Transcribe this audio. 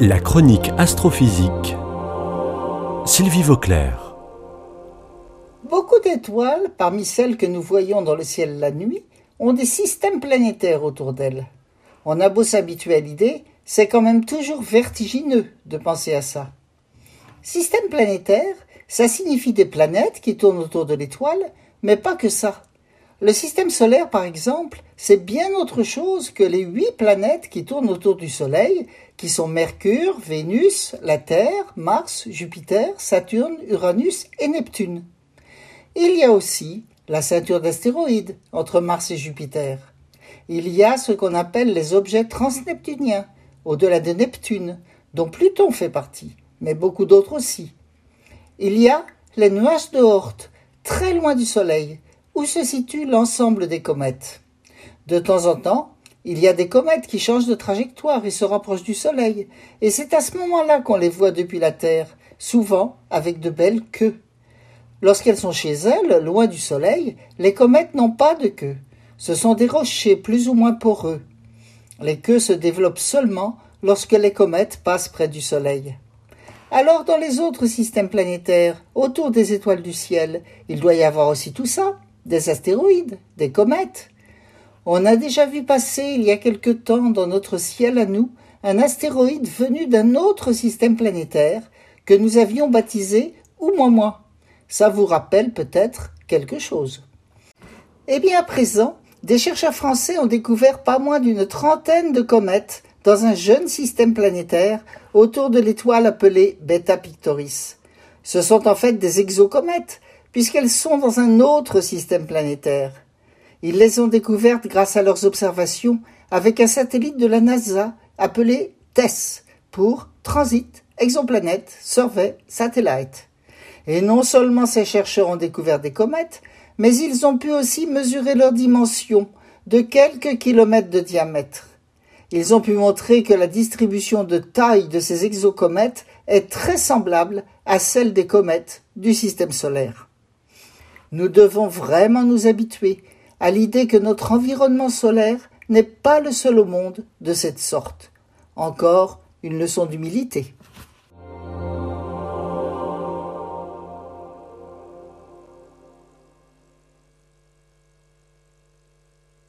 La chronique astrophysique. Sylvie Vauclair. Beaucoup d'étoiles, parmi celles que nous voyons dans le ciel la nuit, ont des systèmes planétaires autour d'elles. On a beau s'habituer à l'idée, c'est quand même toujours vertigineux de penser à ça. Système planétaire, ça signifie des planètes qui tournent autour de l'étoile, mais pas que ça. Le système solaire, par exemple, c'est bien autre chose que les huit planètes qui tournent autour du Soleil, qui sont Mercure, Vénus, la Terre, Mars, Jupiter, Saturne, Uranus et Neptune. Il y a aussi la ceinture d'astéroïdes entre Mars et Jupiter. Il y a ce qu'on appelle les objets transneptuniens, au-delà de Neptune, dont Pluton fait partie, mais beaucoup d'autres aussi. Il y a les nuages de Oort, très loin du Soleil, où se situe l'ensemble des comètes? De temps en temps, il y a des comètes qui changent de trajectoire et se rapprochent du Soleil, et c'est à ce moment-là qu'on les voit depuis la Terre, souvent avec de belles queues. Lorsqu'elles sont chez elles, loin du Soleil, les comètes n'ont pas de queue. Ce sont des rochers plus ou moins poreux. Les queues se développent seulement lorsque les comètes passent près du Soleil. Alors dans les autres systèmes planétaires, autour des étoiles du ciel, il doit y avoir aussi tout ça des astéroïdes, des comètes. On a déjà vu passer il y a quelque temps dans notre ciel à nous un astéroïde venu d'un autre système planétaire que nous avions baptisé Oumuamua. Ça vous rappelle peut-être quelque chose. Eh bien à présent, des chercheurs français ont découvert pas moins d'une trentaine de comètes dans un jeune système planétaire autour de l'étoile appelée Beta Pictoris. Ce sont en fait des exocomètes, puisqu'elles sont dans un autre système planétaire. Ils les ont découvertes grâce à leurs observations avec un satellite de la NASA appelé TESS pour Transit Exoplanet Survey Satellite. Et non seulement ces chercheurs ont découvert des comètes, mais ils ont pu aussi mesurer leur dimension de quelques kilomètres de diamètre. Ils ont pu montrer que la distribution de taille de ces exocomètes est très semblable à celle des comètes du système solaire. Nous devons vraiment nous habituer à l'idée que notre environnement solaire n'est pas le seul au monde de cette sorte. Encore une leçon d'humilité.